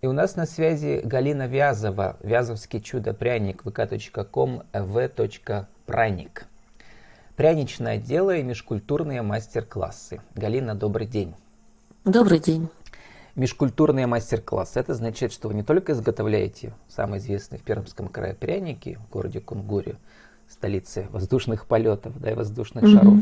И у нас на связи Галина Вязова, Вязовский чудо-пряник, vk.com, v.праник. Пряничное дело и межкультурные мастер-классы. Галина, добрый день. Добрый день. Межкультурные мастер-классы. Это означает, что вы не только изготовляете самые известные в Пермском крае пряники в городе Кунгуре, столице воздушных полетов да, и воздушных mm-hmm. шаров.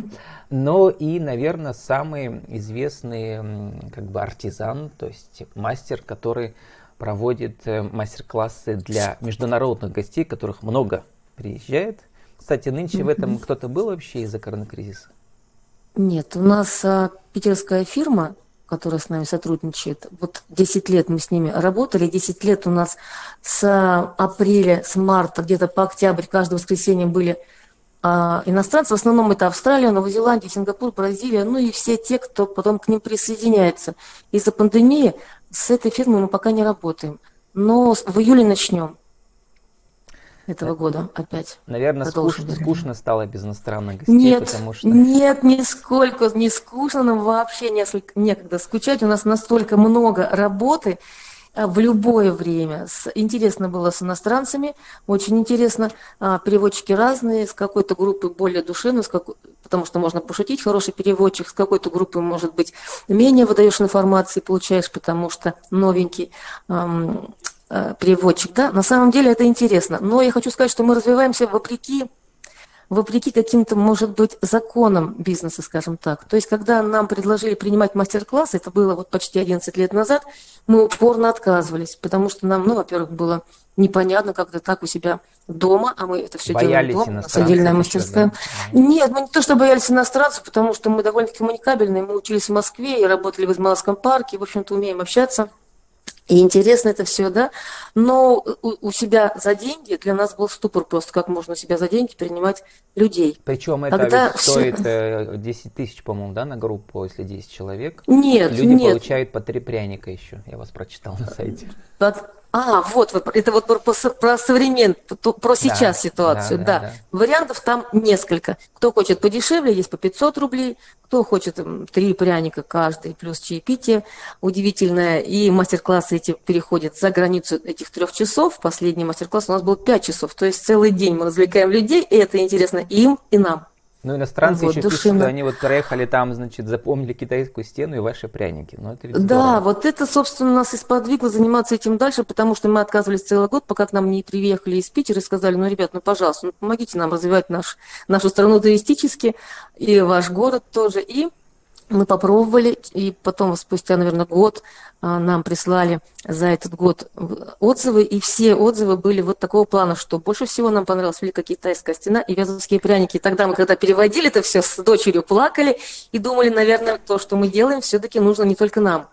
Но и, наверное, самый известный как бы артизан, то есть мастер, который проводит э, мастер-классы для международных гостей, которых много приезжает. Кстати, нынче mm-hmm. в этом кто-то был вообще из-за коронакризиса? Нет, у нас а, питерская фирма которая с нами сотрудничает. Вот 10 лет мы с ними работали, 10 лет у нас с апреля, с марта, где-то по октябрь, каждое воскресенье были а, иностранцы. В основном это Австралия, Новая Зеландия, Сингапур, Бразилия, ну и все те, кто потом к ним присоединяется. Из-за пандемии с этой фирмой мы пока не работаем. Но в июле начнем этого года опять. Наверное, скучно, скучно стало без иностранных гостей, нет, потому что... Нет, нисколько не скучно, нам вообще несколько, некогда скучать. У нас настолько много работы а, в любое время. Интересно было с иностранцами, очень интересно. А, переводчики разные, с какой-то группы более душевной, с какой... потому что можно пошутить, хороший переводчик, с какой-то группы, может быть, менее выдаешь информации, получаешь, потому что новенький Э, переводчик, да, на самом деле это интересно. Но я хочу сказать, что мы развиваемся вопреки, вопреки каким-то, может быть, законам бизнеса, скажем так. То есть, когда нам предложили принимать мастер-классы, это было вот почти 11 лет назад, мы упорно отказывались, потому что нам, ну, во-первых, было непонятно, как это так у себя дома, а мы это все боялись делаем дома, у отдельная мастерская. Да? Нет, мы не то, что боялись иностранцев, потому что мы довольно-таки коммуникабельные, мы учились в Москве и работали в Измайловском парке, в общем-то, умеем общаться. И интересно это все, да. Но у, у себя за деньги для нас был ступор просто, как можно у себя за деньги принимать людей. Причем это Когда ведь стоит все... 10 тысяч, по-моему, да, на группу, если 10 человек. Нет, Люди нет. получают по три пряника еще. Я вас прочитал на сайте. Под а, вот, это вот про, про современ, про сейчас да, ситуацию, да, да. да. Вариантов там несколько. Кто хочет подешевле, есть по 500 рублей, кто хочет три пряника каждый, плюс чаепитие удивительное. И мастер-классы эти переходят за границу этих трех часов. Последний мастер-класс у нас был 5 часов. То есть целый день мы развлекаем людей, и это интересно им, и нам. Ну, иностранцы вот, еще душевно. пишут, что они вот проехали там, значит, запомнили китайскую стену и ваши пряники. Ну, это да, вот это, собственно, нас и сподвигло заниматься этим дальше, потому что мы отказывались целый год, пока к нам не приехали из Питера и сказали, ну, ребят, ну, пожалуйста, ну, помогите нам развивать наш, нашу страну туристически, и ваш город тоже. И мы попробовали, и потом, спустя, наверное, год, а, нам прислали за этот год отзывы, и все отзывы были вот такого плана, что больше всего нам понравилась Великая Китайская стена и вязовские пряники. И тогда мы, когда переводили это все, с дочерью плакали и думали, наверное, то, что мы делаем, все-таки нужно не только нам.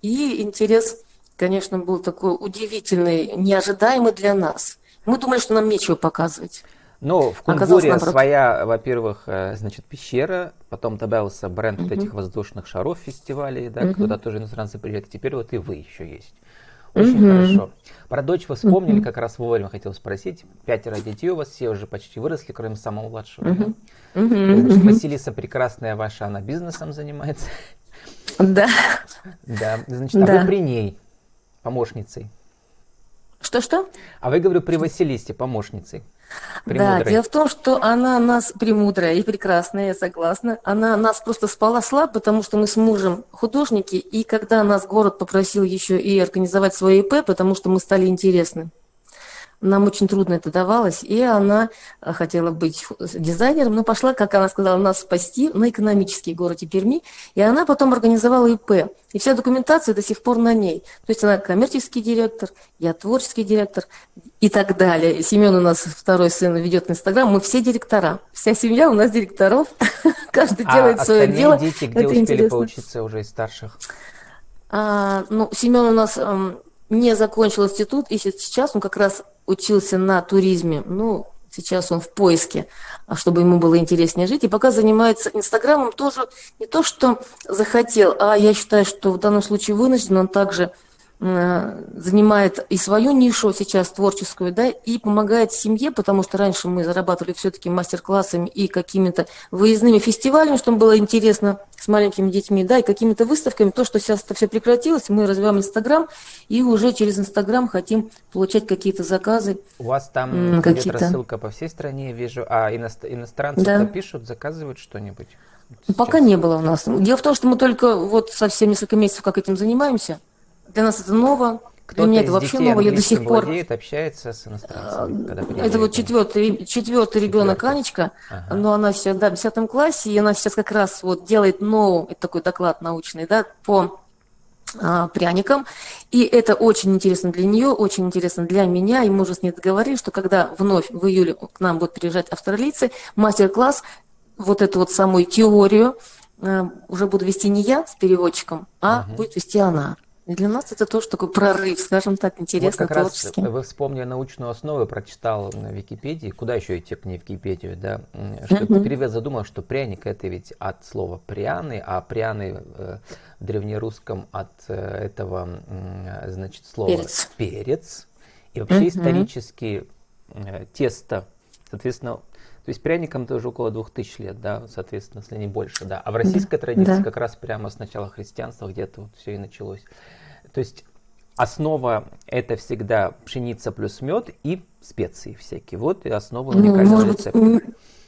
И интерес, конечно, был такой удивительный, неожидаемый для нас. Мы думали, что нам нечего показывать. Ну, в Кунгуре своя, во-первых, э, значит, пещера, потом добавился бренд uh-huh. вот этих воздушных шаров фестивалей, да, uh-huh. куда тоже иностранцы приезжают, теперь вот и вы еще есть. Очень uh-huh. хорошо. Про дочь вы вспомнили, uh-huh. как раз вовремя хотел спросить. Пятеро детей у вас, все уже почти выросли, кроме самого младшего. Uh-huh. Uh-huh. Значит, Василиса прекрасная ваша, она бизнесом занимается. Да. Да, значит, а да. вы при ней помощницей. Что-что? А вы, говорю, при Василисте помощницей. Премудрой. Да, дело в том, что она нас премудрая и прекрасная, я согласна. Она нас просто спала слабо, потому что мы с мужем художники, и когда нас город попросил еще и организовать свое ИП, потому что мы стали интересны, нам очень трудно это давалось, и она э, хотела быть дизайнером, но пошла, как она сказала, нас спасти на экономический городе Перми, и она потом организовала ИП. И вся документация до сих пор на ней. То есть она коммерческий директор, я творческий директор и так далее. Семен у нас второй сын ведет Инстаграм, мы все директора. Вся семья у нас директоров, каждый а делает свое дело. дети, где успели поучиться уже из старших? А, ну, Семен у нас эм, не закончил институт, и сейчас он как раз учился на туризме, ну, сейчас он в поиске, а чтобы ему было интереснее жить. И пока занимается Инстаграмом, тоже не то, что захотел, а я считаю, что в данном случае вынужден, он также занимает и свою нишу сейчас творческую, да, и помогает семье, потому что раньше мы зарабатывали все-таки мастер-классами и какими-то выездными фестивалями, чтобы было интересно с маленькими детьми, да, и какими-то выставками. То, что сейчас это все прекратилось, мы развиваем Инстаграм, и уже через Инстаграм хотим получать какие-то заказы. У вас там идет рассылка по всей стране, я вижу, а иностранцы да. пишут, заказывают что-нибудь? Сейчас? Пока не было у нас. Дело в том, что мы только вот совсем несколько месяцев как этим занимаемся – для нас это ново. Для меня это вообще ново. Я до сих пор владеет, общается с иностранцами, когда Это вот четвертый, четвертый ребенок Анечка, ага. но она сейчас, да, в 10 классе, и она сейчас как раз вот делает новый, это такой доклад научный, да, по а, пряникам. И это очень интересно для нее, очень интересно для меня. И мы уже с ней договорились, что когда вновь в июле к нам будут приезжать австралийцы, мастер-класс, вот эту вот самую теорию э, уже буду вести не я с переводчиком, а угу. будет вести она. И для нас это тоже такой прорыв, скажем так, интересно, вот как творчески. Раз вы вспомнили научную основу, прочитал на Википедии, куда еще идти, не Википедию, да, что перевод задумал, что пряник это ведь от слова пряный, а пряный э, в древнерусском от э, этого, э, значит, слова перец. перец. И вообще исторически э, тесто, соответственно, то есть пряникам тоже около двух тысяч лет, да, соответственно, если не больше, да. А в российской традиции да. как раз прямо с начала христианства где-то вот все и началось. То есть основа это всегда пшеница плюс мед и специи всякие. Вот и основа уникального Может рецепта. Быть,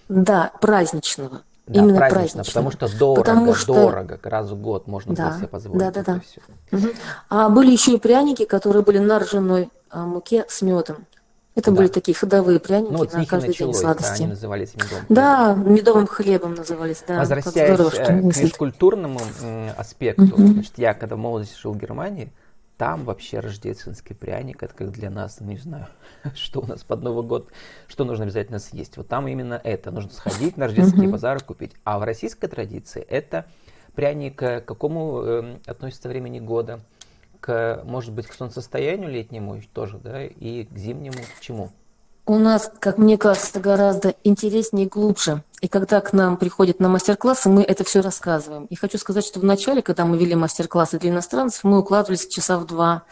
да, праздничного. Да, Именно празднично, потому что дорого, потому что... дорого, раз в год можно да, было себе позволить. Да, да, да. Все. Угу. А были еще и пряники, которые были на ржаной а, муке с медом. Это да. были такие ходовые пряники ну, вот на каждый началось, день сладости. Да, они назывались медовым Да, медовым хлебом назывались, да. Возвращаясь здорово, э, к межкультурному аспекту, угу. значит, я когда в молодости жил в Германии, там вообще рождественский пряник, это как для нас, не знаю, что у нас под Новый год, что нужно обязательно съесть. Вот там именно это, нужно сходить на рождественский базар и купить. А в российской традиции это пряник к какому э, относится времени года? К, может быть, к солнцестоянию летнему тоже, да, и к зимнему к чему? У нас, как мне кажется, гораздо интереснее и глубже. И когда к нам приходят на мастер-классы, мы это все рассказываем. И хочу сказать, что в начале, когда мы вели мастер-классы для иностранцев, мы укладывались часа в два,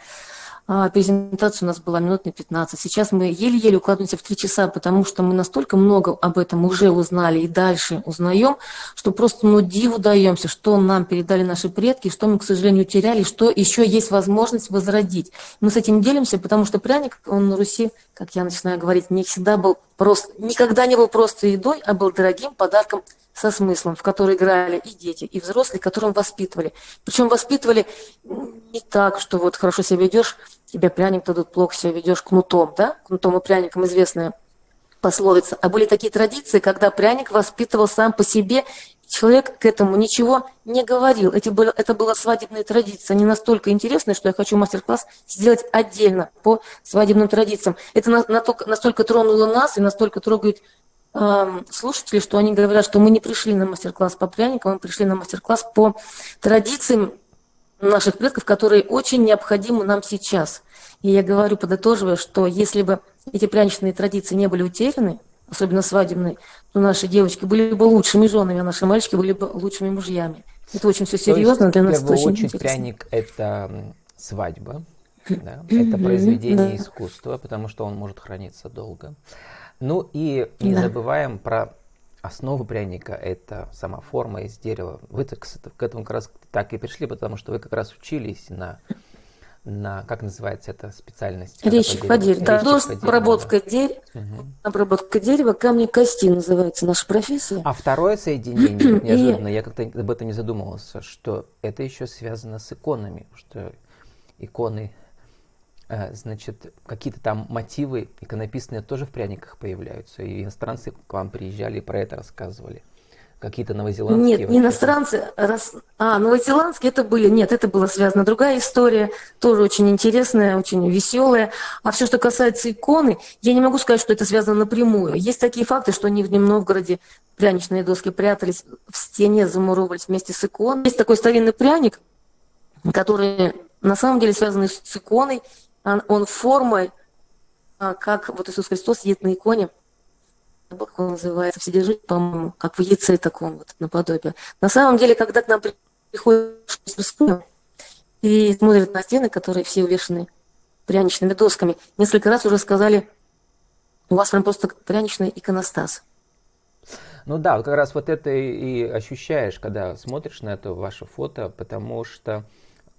презентация у нас была минут на 15. Сейчас мы еле-еле укладываемся в 3 часа, потому что мы настолько много об этом уже узнали и дальше узнаем, что просто ну, диву даемся, что нам передали наши предки, что мы, к сожалению, теряли, что еще есть возможность возродить. Мы с этим делимся, потому что пряник, он на Руси, как я начинаю говорить, не всегда был просто, никогда не был просто едой, а был дорогим подарком со смыслом, в который играли и дети, и взрослые, которым воспитывали. Причем воспитывали не так, что вот хорошо себя ведешь, тебе пряник дадут, плохо себя ведешь кнутом, да? Кнутом и пряником известная пословица. А были такие традиции, когда пряник воспитывал сам по себе, человек к этому ничего не говорил. Это, было, это была свадебная традиция. Они настолько интересные, что я хочу мастер-класс сделать отдельно по свадебным традициям. Это на, на, настолько тронуло нас и настолько трогает слушатели, что они говорят, что мы не пришли на мастер-класс по пряникам, мы пришли на мастер-класс по традициям наших предков, которые очень необходимы нам сейчас. И я говорю, подытоживая, что если бы эти пряничные традиции не были утеряны, особенно свадебные, то наши девочки были бы лучшими женами, а наши мальчики были бы лучшими мужьями. Это очень все серьезно, для нас это очень очередь, интересно. пряник – это свадьба, да? это произведение искусства, потому что он может храниться долго. Ну и не да. забываем про основу пряника, это сама форма из дерева. Вы так, к этому как раз так и пришли, потому что вы как раз учились на на, как называется эта специальность? Резчик по дереву. Да, обработка, дерева, угу. обработка дерева, камни кости называется наша профессия. А второе соединение, неожиданно, я как-то об этом не задумывался, что это еще связано с иконами, что иконы значит, какие-то там мотивы иконописные тоже в пряниках появляются. И иностранцы к вам приезжали и про это рассказывали. Какие-то новозеландские? Нет, не иностранцы. Раз... А, новозеландские это были... Нет, это была связана другая история, тоже очень интересная, очень веселая. А все, что касается иконы, я не могу сказать, что это связано напрямую. Есть такие факты, что они в Нижнем Новгороде пряничные доски прятались в стене, замуровывались вместе с иконой. Есть такой старинный пряник, который на самом деле связан с иконой, он формой, а, как вот Иисус Христос едет на иконе, как он называется, вседержитель, по-моему, как в яйце таком вот наподобие. На самом деле, когда к нам приходит и смотрят на стены, которые все увешаны пряничными досками. Несколько раз уже сказали, у вас прям просто пряничный иконостас. Ну да, как раз вот это и ощущаешь, когда смотришь на это ваше фото, потому что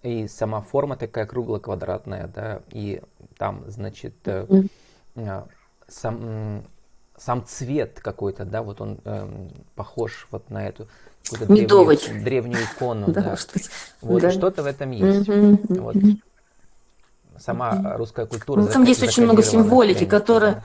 и сама форма такая кругло-квадратная, да, и там, значит, mm-hmm. сам, сам цвет какой-то, да, вот он э, похож вот на эту древнюю, древнюю икону, да. Вот да. что-то в этом есть. Вот. Сама русская культура. Ну, там есть очень много символики, которая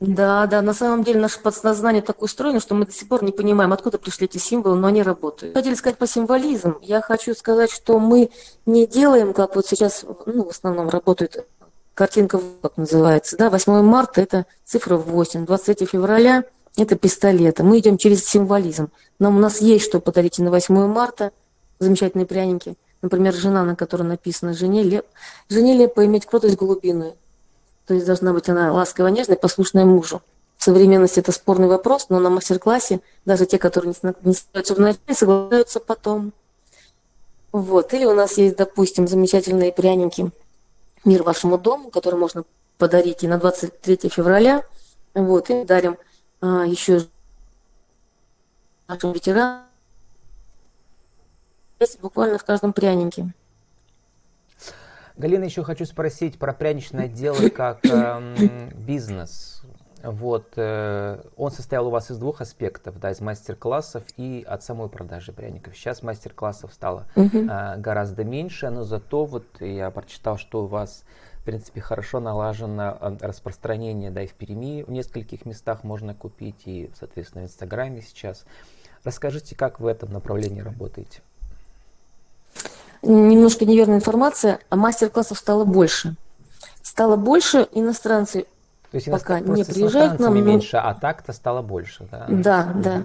да, да, на самом деле наше подсознание так устроено, что мы до сих пор не понимаем, откуда пришли эти символы, но они работают. Хотели сказать по символизм. Я хочу сказать, что мы не делаем, как вот сейчас, ну, в основном работают картинка, как называется, да, 8 марта это цифра 8, 23 февраля это пистолеты. Мы идем через символизм. Нам у нас есть что подарить на 8 марта, замечательные пряники. Например, жена, на которой написано «Жене, леп... Жене лепо иметь кротость голубиную». То есть должна быть она ласковая, нежная, послушная мужу. В современности это спорный вопрос, но на мастер-классе даже те, которые не соглашаются вначале, соглашаются потом. Вот. Или у нас есть, допустим, замечательные пряники «Мир вашему дому», которые можно подарить и на 23 февраля. Вот. И дарим а, еще нашим ветеранам буквально в каждом прянике. Галина, еще хочу спросить про пряничное дело как э, бизнес. Вот, э, он состоял у вас из двух аспектов, да, из мастер-классов и от самой продажи пряников. Сейчас мастер-классов стало э, гораздо меньше, но зато вот я прочитал, что у вас, в принципе, хорошо налажено э, распространение, да, и в Перми в нескольких местах можно купить, и, соответственно, в Инстаграме сейчас. Расскажите, как в этом направлении работаете? Немножко неверная информация, а мастер-классов стало больше. Стало больше, иностранцы то есть пока не приезжают к нам. меньше, а так-то стало больше, да? Да, угу. да.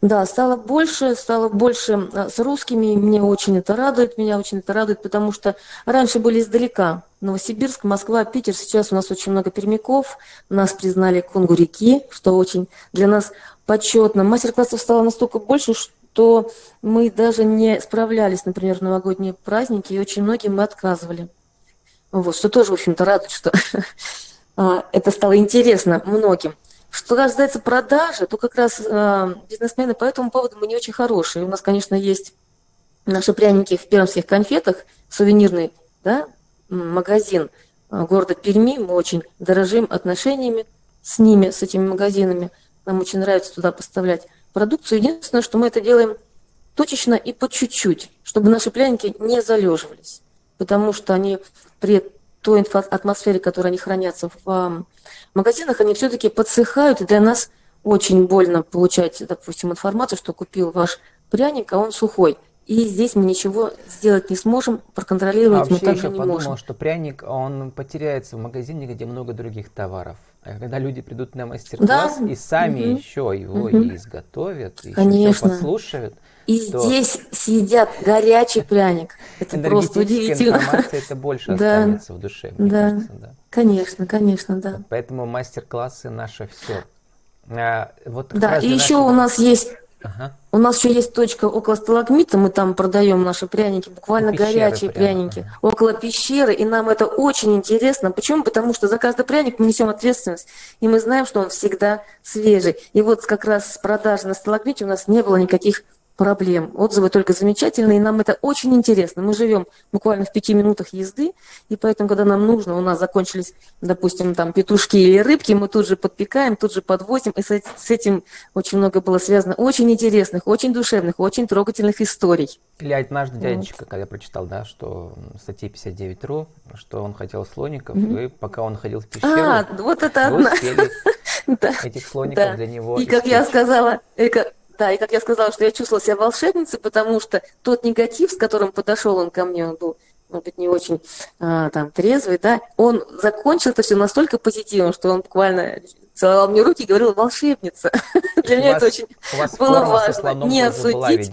Да, стало больше, стало больше а, с русскими, мне очень это радует, меня очень это радует, потому что раньше были издалека. Новосибирск, Москва, Питер, сейчас у нас очень много пермяков, нас признали Конгу реки, что очень для нас почетно. Мастер-классов стало настолько больше, что что мы даже не справлялись, например, в новогодние праздники, и очень многим мы отказывали. Вот, что тоже, в общем-то, радует, что а, это стало интересно многим. Что касается продажи, то как раз а, бизнесмены по этому поводу мы не очень хорошие. У нас, конечно, есть наши пряники в пермских конфетах, сувенирный да, магазин а, города Перми. Мы очень дорожим отношениями с ними, с этими магазинами. Нам очень нравится туда поставлять продукцию. Единственное, что мы это делаем точечно и по чуть-чуть, чтобы наши пряники не залеживались. Потому что они при той атмосфере, которой они хранятся в магазинах, они все-таки подсыхают. И для нас очень больно получать, допустим, информацию, что купил ваш пряник, а он сухой. И здесь мы ничего сделать не сможем, проконтролировать а мы также не подумал, можем. что пряник, он потеряется в магазине, где много других товаров. А когда люди придут на мастер-класс да? и сами угу. еще его угу. и изготовят, и Конечно. еще послушают, и то... здесь съедят горячий пряник. Это просто удивительно. информация это больше останется в душе, мне да. кажется. Да. Конечно, конечно, да. Поэтому мастер-классы наше все. А, вот да, и еще нашего... у нас есть Ага. У нас еще есть точка около сталагмита, мы там продаем наши пряники, буквально пещеры горячие прямо. пряники, ага. около пещеры, и нам это очень интересно. Почему? Потому что за каждый пряник мы несем ответственность, и мы знаем, что он всегда свежий. И вот как раз с продажи на сталагмите у нас не было никаких проблем. Отзывы только замечательные, и нам это очень интересно. Мы живем буквально в пяти минутах езды, и поэтому, когда нам нужно, у нас закончились, допустим, там петушки или рыбки, мы тут же подпекаем, тут же подвозим, и с этим очень много было связано очень интересных, очень душевных, очень трогательных историй. Или однажды дядечка, вот. когда я прочитал, да, что в статье 59.ru, что он хотел слоников, mm-hmm. и пока он ходил в пещеру, а, вот это одна. этих слоников для него. И как я сказала, да, и как я сказала, что я чувствовала себя волшебницей, потому что тот негатив, с которым подошел он ко мне, он был, может быть, не очень а, там трезвый, да, он закончил это все настолько позитивно, что он буквально целовал мне руки и говорил «волшебница». Для меня это очень было важно. Не осудить,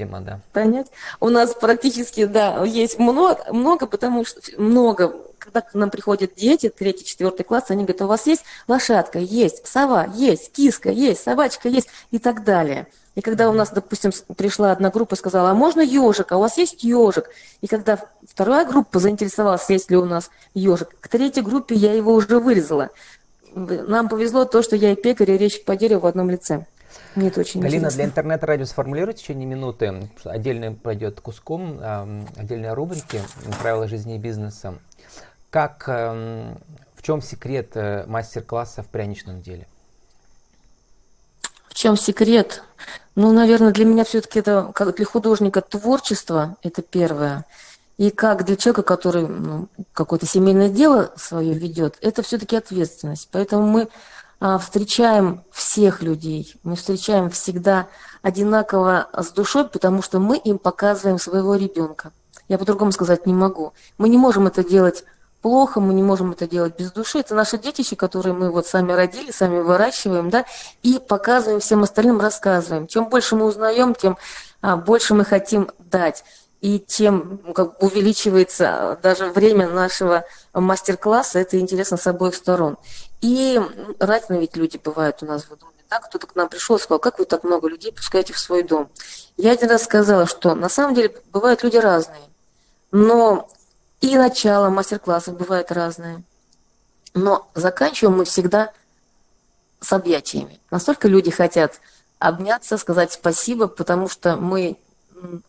понять. У нас практически, да, есть много, много, потому что много когда к нам приходят дети, третий, четвертый класс, они говорят, у вас есть лошадка? Есть. Сова? Есть. Киска? Есть. Собачка? Есть. И так далее. И когда у нас, допустим, пришла одна группа и сказала, а можно ежик, а у вас есть ежик? И когда вторая группа заинтересовалась, есть ли у нас ежик, к третьей группе я его уже вырезала. Нам повезло то, что я и пекарь, и речь по дереву в одном лице. Мне это очень Галина, интересно. для интернет-радио сформулируйте в течение минуты, отдельно пройдет куском, отдельные рубрики «Правила жизни и бизнеса». Как, эм, в чем секрет э, мастер-класса в пряничном деле? В чем секрет? Ну, наверное, для меня все-таки это, как для художника, творчество – это первое. И как для человека, который ну, какое-то семейное дело свое ведет, это все-таки ответственность. Поэтому мы а, встречаем всех людей, мы встречаем всегда одинаково с душой, потому что мы им показываем своего ребенка. Я по-другому сказать не могу. Мы не можем это делать плохо, мы не можем это делать без души. Это наши детище, которые мы вот сами родили, сами выращиваем, да, и показываем всем остальным, рассказываем. Чем больше мы узнаем, тем а, больше мы хотим дать и тем ну, как увеличивается даже время нашего мастер-класса. Это интересно с обоих сторон. И разные ведь люди бывают у нас в доме. Да? Кто-то к нам пришел и сказал, как вы так много людей пускаете в свой дом. Я один раз сказала, что на самом деле бывают люди разные. Но и начало мастер-классов бывает разное. Но заканчиваем мы всегда с объятиями. Настолько люди хотят обняться, сказать спасибо, потому что мы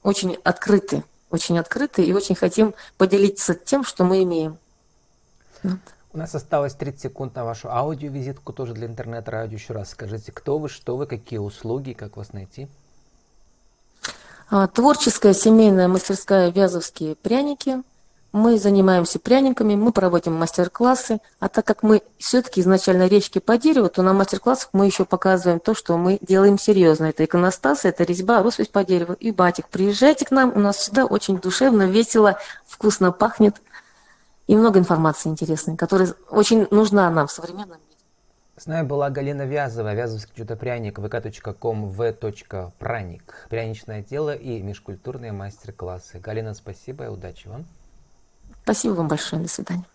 очень открыты, очень открыты и очень хотим поделиться тем, что мы имеем. Вот. У нас осталось 30 секунд на вашу аудиовизитку, тоже для интернет-радио. Еще раз скажите, кто вы, что вы, какие услуги, как вас найти? А, творческая семейная мастерская «Вязовские пряники» – мы занимаемся пряниками, мы проводим мастер-классы, а так как мы все-таки изначально речки по дереву, то на мастер-классах мы еще показываем то, что мы делаем серьезно. Это иконостас, это резьба, роспись по дереву и батик. Приезжайте к нам, у нас всегда очень душевно, весело, вкусно пахнет и много информации интересной, которая очень нужна нам в современном мире. С нами была Галина Вязова, Вязовский чудо-пряник, vk.com, v.праник, пряничное тело и межкультурные мастер-классы. Галина, спасибо и удачи вам. Спасибо вам большое. До свидания.